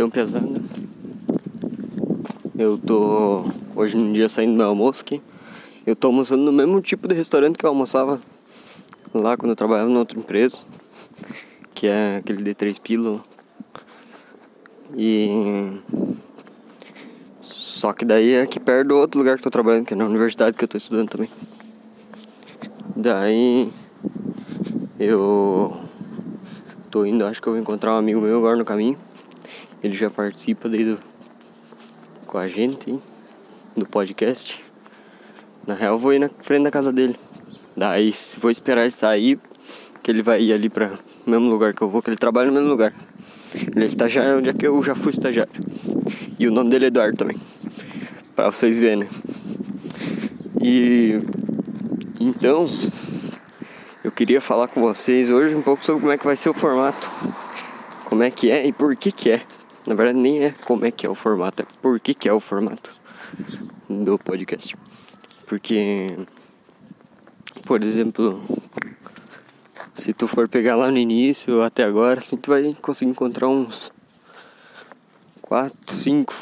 então pesado. Eu tô hoje num dia saindo do meu almoço aqui. Eu tô almoçando no mesmo tipo de restaurante que eu almoçava lá quando eu trabalhava na outra empresa, que é aquele de três pílulas. E só que daí é aqui perto do outro lugar que eu tô trabalhando, que é na universidade que eu tô estudando também. Daí eu tô indo, acho que eu vou encontrar um amigo meu agora no caminho. Ele já participa daí do, com a gente hein, do podcast. Na real, eu vou ir na frente da casa dele. Daí, vou esperar ele sair, que ele vai ir ali para o mesmo lugar que eu vou, que ele trabalha no mesmo lugar. Ele é estagiário onde é que eu já fui estagiário. E o nome dele é Eduardo também. Pra vocês verem, né? E então eu queria falar com vocês hoje um pouco sobre como é que vai ser o formato. Como é que é e por que que é. Na verdade nem é como é que é o formato, é por que que é o formato do podcast. Porque por exemplo, se tu for pegar lá no início até agora, assim tu vai conseguir encontrar uns 4, 5,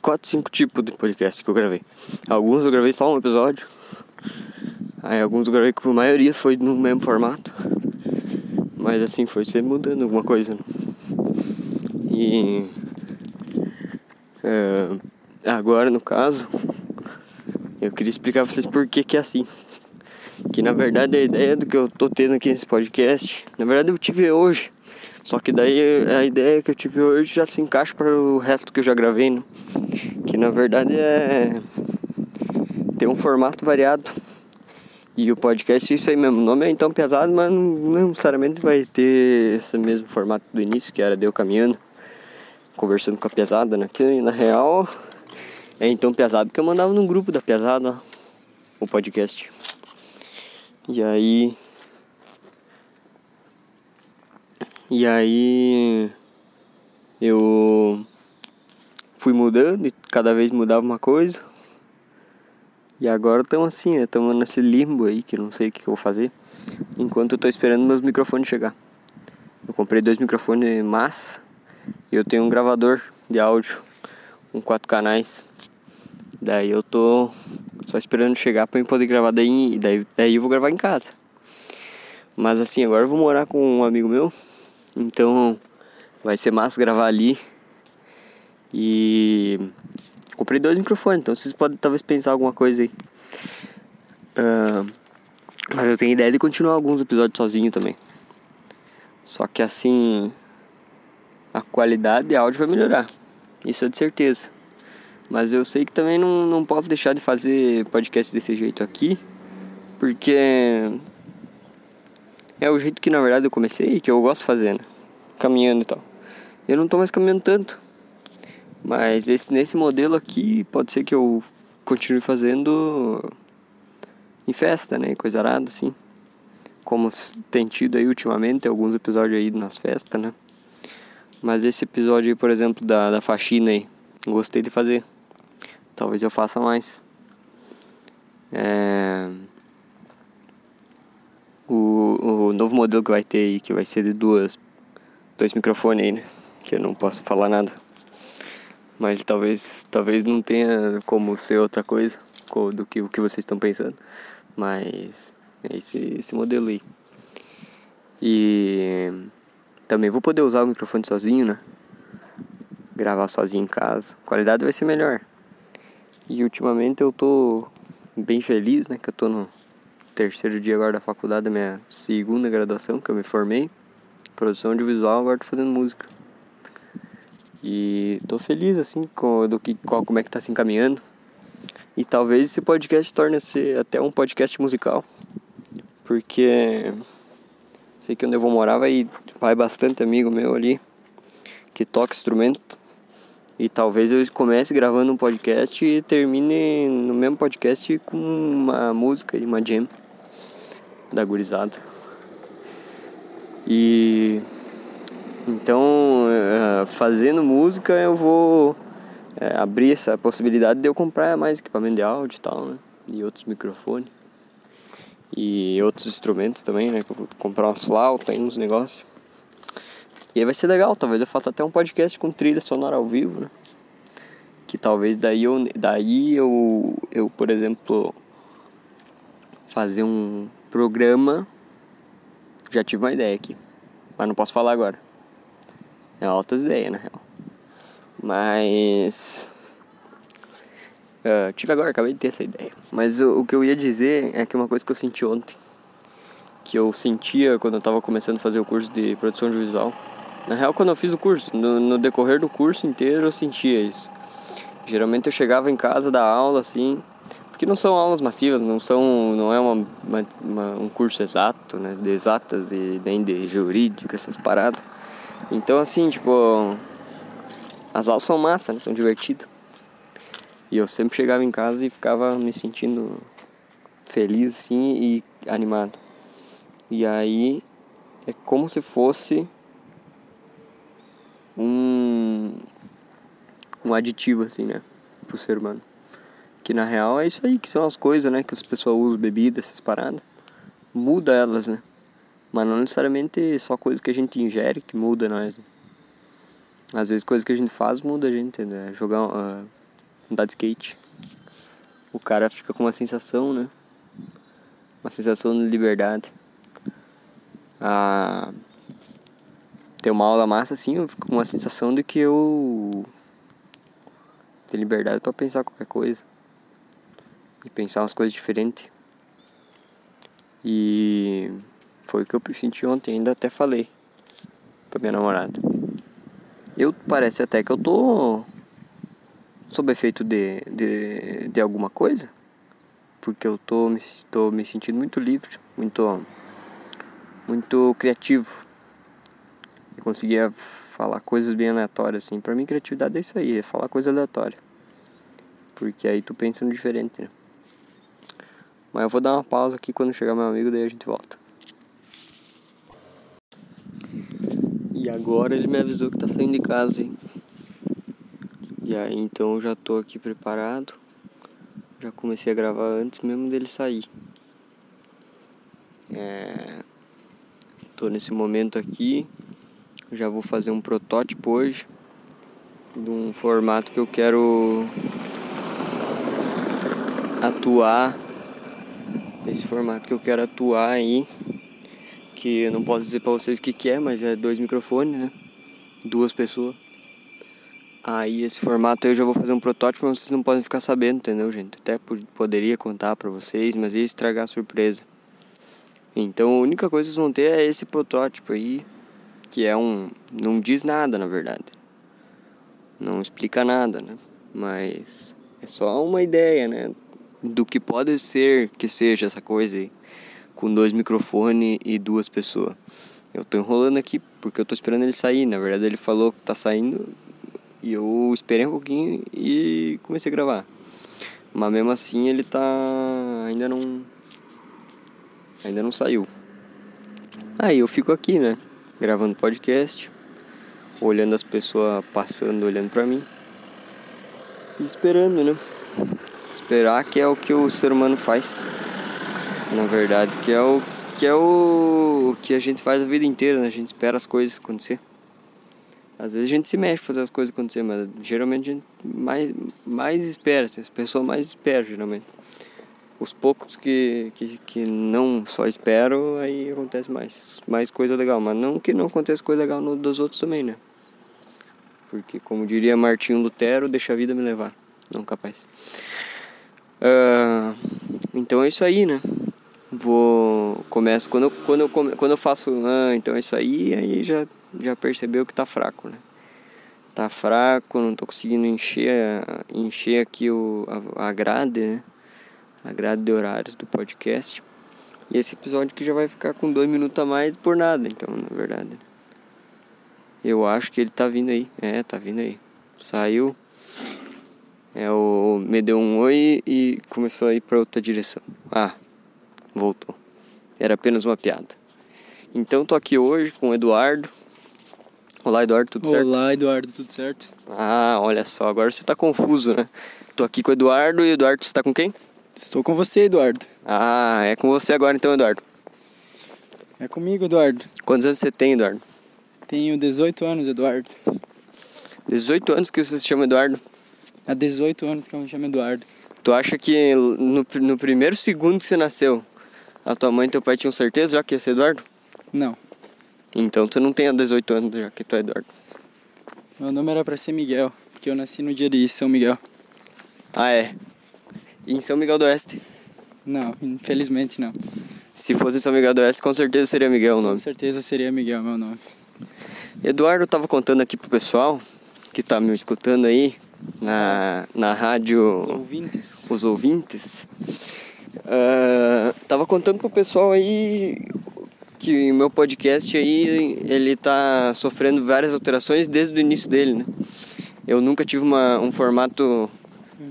4, 5 tipos de podcast que eu gravei. Alguns eu gravei só um episódio, Aí alguns eu gravei que a maioria foi no mesmo formato. Mas assim, foi sempre mudando alguma coisa. Né? E é, agora no caso, eu queria explicar pra vocês por que, que é assim. Que na verdade a ideia do que eu tô tendo aqui nesse podcast, na verdade eu tive hoje. Só que daí a ideia que eu tive hoje já se encaixa para o resto que eu já gravei, né? Que na verdade é ter um formato variado e o podcast, isso aí mesmo. O nome é então pesado, mas não necessariamente vai ter esse mesmo formato do início, que era de eu caminhando, conversando com a pesada, né? Que na real é então pesado que eu mandava no grupo da pesada o podcast. E aí. E aí. Eu fui mudando e cada vez mudava uma coisa. E agora estamos assim, né? Estamos nesse limbo aí que não sei o que, que eu vou fazer. Enquanto eu tô esperando meus microfones chegar. Eu comprei dois microfones massa e eu tenho um gravador de áudio com quatro canais. Daí eu tô só esperando chegar para eu poder gravar daí, daí, daí eu vou gravar em casa. Mas assim, agora eu vou morar com um amigo meu. Então vai ser massa gravar ali. E Comprei dois microfones, então vocês podem talvez pensar alguma coisa aí. Uh, mas eu tenho ideia de continuar alguns episódios sozinho também. Só que assim, a qualidade de áudio vai melhorar. Isso é de certeza. Mas eu sei que também não, não posso deixar de fazer podcast desse jeito aqui. Porque é o jeito que na verdade eu comecei e que eu gosto fazer, né? Caminhando e tal. Eu não tô mais caminhando tanto. Mas esse, nesse modelo aqui pode ser que eu continue fazendo em festa, né? Coisa arada, assim. Como tem tido aí ultimamente alguns episódios aí nas festas, né? Mas esse episódio aí, por exemplo, da, da faxina aí, gostei de fazer. Talvez eu faça mais. É... O, o novo modelo que vai ter aí, que vai ser de duas, dois microfones aí, né? Que eu não posso falar nada. Mas talvez, talvez não tenha como ser outra coisa do que o que vocês estão pensando. Mas é esse, esse modelo aí. E também vou poder usar o microfone sozinho, né? Gravar sozinho em casa. A qualidade vai ser melhor. E ultimamente eu tô bem feliz, né? Que eu tô no terceiro dia agora da faculdade, da minha segunda graduação, que eu me formei. Produção audiovisual, agora tô fazendo música. E tô feliz assim com do que qual, como é que tá se encaminhando. E talvez esse podcast torne-se até um podcast musical. Porque sei que onde eu vou morar vai, vai bastante amigo meu ali que toca instrumento. E talvez eu comece gravando um podcast e termine no mesmo podcast com uma música e uma jam da gurizada. E então, uh, fazendo música, eu vou uh, abrir essa possibilidade de eu comprar mais equipamento de áudio e tal, né? E outros microfones. E outros instrumentos também, né? Comprar umas flautas e uns negócios. E aí vai ser legal, talvez eu faça até um podcast com trilha sonora ao vivo, né? Que talvez daí eu, daí eu, eu por exemplo, fazer um programa. Já tive uma ideia aqui, mas não posso falar agora. É altas ideias, na real. Mas. Uh, tive agora, acabei de ter essa ideia. Mas o, o que eu ia dizer é que uma coisa que eu senti ontem, que eu sentia quando eu estava começando a fazer o curso de produção audiovisual, na real, quando eu fiz o curso, no, no decorrer do curso inteiro eu sentia isso. Geralmente eu chegava em casa da aula assim, porque não são aulas massivas, não são, não é uma, uma, uma, um curso exato, né, de exatas, de, nem de jurídica, essas paradas. Então assim, tipo, as aulas são massa, né, são divertidas. E eu sempre chegava em casa e ficava me sentindo feliz assim e animado. E aí é como se fosse um, um aditivo, assim, né? Pro ser humano. Que na real é isso aí, que são as coisas, né? Que as pessoas usam, bebidas, essas paradas. Muda elas, né? Mas não necessariamente só coisa que a gente ingere que muda nós. Né? Às vezes coisas que a gente faz muda a gente, né? Jogar, uh, andar de skate. O cara fica com uma sensação, né? Uma sensação de liberdade. Ah, ter uma aula massa assim, eu fico com uma sensação de que eu tenho liberdade para pensar qualquer coisa. E pensar umas coisas diferentes. E foi o que eu senti ontem, ainda até falei pra minha namorada. Eu parece até que eu tô sob efeito de, de, de alguma coisa. Porque eu tô me, tô me sentindo muito livre, muito, muito criativo e conseguia falar coisas bem aleatórias, assim. Pra mim, criatividade é isso aí, é falar coisa aleatória. Porque aí tu pensa no diferente, né? Mas eu vou dar uma pausa aqui quando chegar meu amigo, daí a gente volta. E agora ele me avisou que tá saindo de casa, hein? E aí então eu já tô aqui preparado. Já comecei a gravar antes mesmo dele sair. É... Tô nesse momento aqui já vou fazer um protótipo hoje de um formato que eu quero atuar esse formato que eu quero atuar aí que eu não posso dizer para vocês o que, que é mas é dois microfones né duas pessoas aí esse formato eu já vou fazer um protótipo mas vocês não podem ficar sabendo entendeu gente até poderia contar para vocês mas ia estragar a surpresa então a única coisa que vocês vão ter é esse protótipo aí que é um. não diz nada na verdade. Não explica nada, né? Mas é só uma ideia, né? Do que pode ser que seja essa coisa aí. Com dois microfones e duas pessoas. Eu tô enrolando aqui porque eu tô esperando ele sair. Na verdade, ele falou que tá saindo e eu esperei um pouquinho e comecei a gravar. Mas mesmo assim, ele tá. ainda não. ainda não saiu. Aí eu fico aqui, né? gravando podcast, olhando as pessoas passando, olhando para mim e esperando, né? Esperar que é o que o ser humano faz. Na verdade, que é o que é o que a gente faz a vida inteira, né? A gente espera as coisas acontecer. Às vezes a gente se mexe pra fazer as coisas acontecer, mas geralmente a gente mais, mais espera, assim, as pessoas mais esperam, geralmente os poucos que, que, que não só espero, aí acontece mais, mais coisa legal. Mas não que não aconteça coisa legal no, dos outros também, né? Porque, como diria Martinho Lutero, deixa a vida me levar. Não capaz. Uh, então é isso aí, né? Vou. Começo. Quando eu, quando eu, quando eu faço. Ah, então é isso aí, aí já, já percebeu que tá fraco, né? Tá fraco, não tô conseguindo encher, encher aqui o, a, a grade, né? a grade de horários do podcast. E esse episódio que já vai ficar com dois minutos a mais por nada, então, na verdade. Eu acho que ele tá vindo aí. É, tá vindo aí. Saiu. É, o, me deu um oi e começou a ir pra outra direção. Ah, voltou. Era apenas uma piada. Então tô aqui hoje com o Eduardo. Olá, Eduardo, tudo Olá, certo? Olá, Eduardo, tudo certo? Ah, olha só, agora você tá confuso, né? Tô aqui com o Eduardo e o Eduardo está com quem? Estou com você, Eduardo. Ah, é com você agora então, Eduardo. É comigo, Eduardo. Quantos anos você tem, Eduardo? Tenho 18 anos, Eduardo. 18 anos que você se chama Eduardo. Há 18 anos que eu me chamo Eduardo. Tu acha que no, no primeiro segundo que você nasceu, a tua mãe e teu pai tinham certeza já que ia ser Eduardo? Não. Então tu não tem há 18 anos já que tu é Eduardo. Meu nome era pra ser Miguel, porque eu nasci no dia de São Miguel. Ah, é. E em São Miguel do Oeste. Não, infelizmente não. Se fosse São Miguel do Oeste, com certeza seria Miguel o Com nome. certeza seria Miguel meu nome. Eduardo tava contando aqui pro pessoal que tá me escutando aí na, na rádio Os ouvintes. Os Ouvintes. Ah, tava contando pro pessoal aí que o meu podcast aí ele tá sofrendo várias alterações desde o início dele, né? Eu nunca tive uma, um formato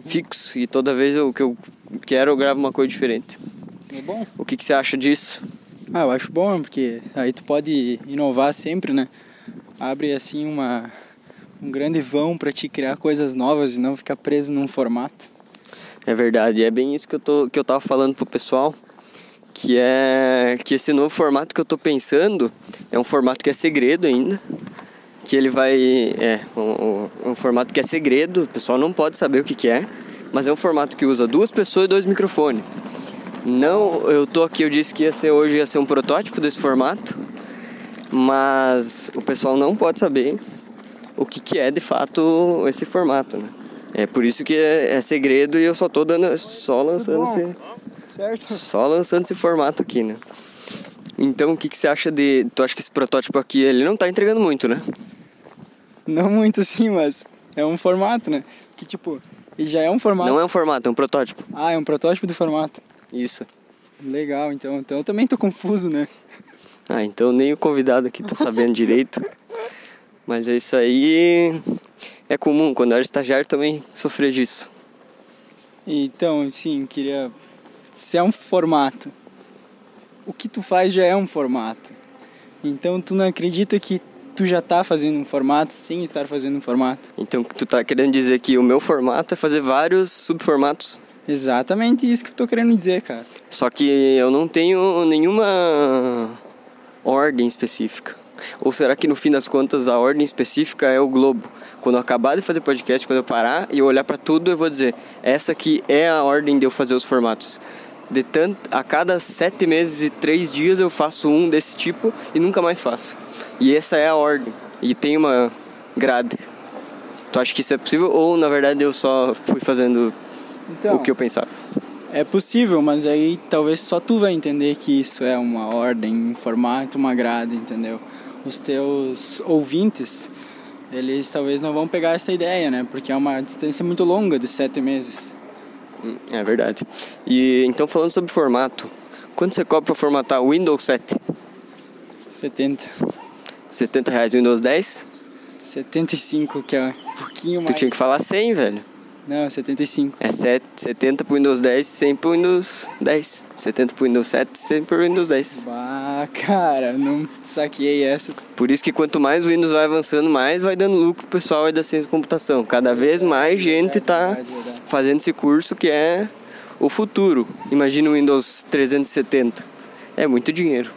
fixo e toda vez eu, que eu quero eu gravo uma coisa diferente. É bom? O que, que você acha disso? Ah, eu acho bom, porque aí tu pode inovar sempre, né? Abre assim uma um grande vão pra te criar coisas novas e não ficar preso num formato. É verdade, é bem isso que eu, tô, que eu tava falando pro pessoal, que é que esse novo formato que eu tô pensando é um formato que é segredo ainda, que ele vai, é, um, um- formato que é segredo, o pessoal não pode saber o que que é, mas é um formato que usa duas pessoas e dois microfones. Não, eu tô aqui, eu disse que ia ser hoje ia ser um protótipo desse formato, mas o pessoal não pode saber o que, que é de fato esse formato, né? É por isso que é, é segredo e eu só tô dando, só lançando esse, Certo? só lançando esse formato aqui, né? Então o que, que você acha de. Tu acha que esse protótipo aqui ele não tá entregando muito, né? Não muito assim, mas é um formato, né? Que tipo, ele já é um formato. Não é um formato, é um protótipo. Ah, é um protótipo de formato. Isso. Legal, então. Então eu também tô confuso, né? Ah, então nem o convidado aqui tá sabendo direito. Mas é isso aí. É comum, quando eu era estagiário também sofria disso. Então, sim, queria. Se é um formato, o que tu faz já é um formato. Então tu não acredita que tu já tá fazendo um formato sem estar fazendo um formato. Então tu tá querendo dizer que o meu formato é fazer vários subformatos Exatamente isso que eu tô querendo dizer, cara. Só que eu não tenho nenhuma ordem específica. Ou será que no fim das contas a ordem específica é o globo? Quando eu acabar de fazer podcast, quando eu parar e olhar pra tudo, eu vou dizer: essa aqui é a ordem de eu fazer os formatos. De tanto, a cada sete meses e três dias eu faço um desse tipo e nunca mais faço. E essa é a ordem. E tem uma grade. Tu acha que isso é possível? Ou na verdade eu só fui fazendo Então, o que eu pensava? é possível, mas aí talvez só tu vai entender que isso é uma ordem, um formato, uma grade, entendeu? Os teus ouvintes, eles talvez não vão pegar essa ideia, né? Porque é uma distância muito longa de sete meses. Hum, É verdade. E então falando sobre formato, quanto você cobra pra formatar o Windows 7? 70. 70 reais Windows 10? 75, que é um pouquinho Tu mais. tinha que falar 100, velho. Não, 75. É 7, 70 pro Windows 10, 100 pro Windows 10. 70 pro Windows 7, 100 pro Windows 10. Bah, cara, não saquei essa. Por isso que quanto mais o Windows vai avançando, mais vai dando lucro pro pessoal aí da ciência da computação. Cada vez mais gente tá fazendo esse curso que é o futuro. Imagina o Windows 370. É muito dinheiro.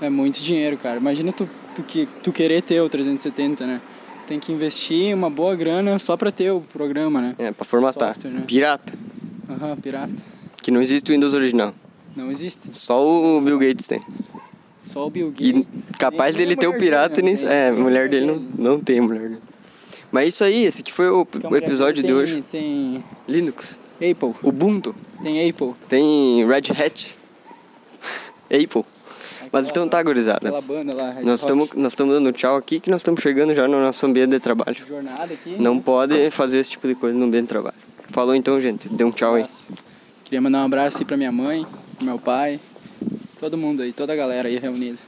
É muito dinheiro, cara. Imagina tu, tu, que, tu querer ter o 370, né? Tem que investir uma boa grana só pra ter o programa, né? É, pra formatar. Software, né? Pirata. Aham, pirata. Que não existe o Windows original. Não existe. Só o Bill Gates tem. Só o Bill E Gates. capaz Nem dele a ter o pirata e dele, nem. não tem. É, a Nem mulher dele não, não tem mulher dele. Mas é isso aí, esse aqui foi o, o episódio dele de tem- hoje. Tem Linux, Apple. Ubuntu, Tem Apple. tem Red Hat, Apple. Mas então tá, gurizada. Aquela banda lá. Red Nós estamos nós estamos dando tchau aqui que nós estamos chegando já no nosso ambiente de trabalho. Jornada aqui. Não pode fazer esse tipo de coisa no ambiente de trabalho. Falou então, gente. Dê um tchau aí. Queria mandar um abraço aí pra minha mãe, pro meu pai, todo mundo aí, toda a galera aí reunida.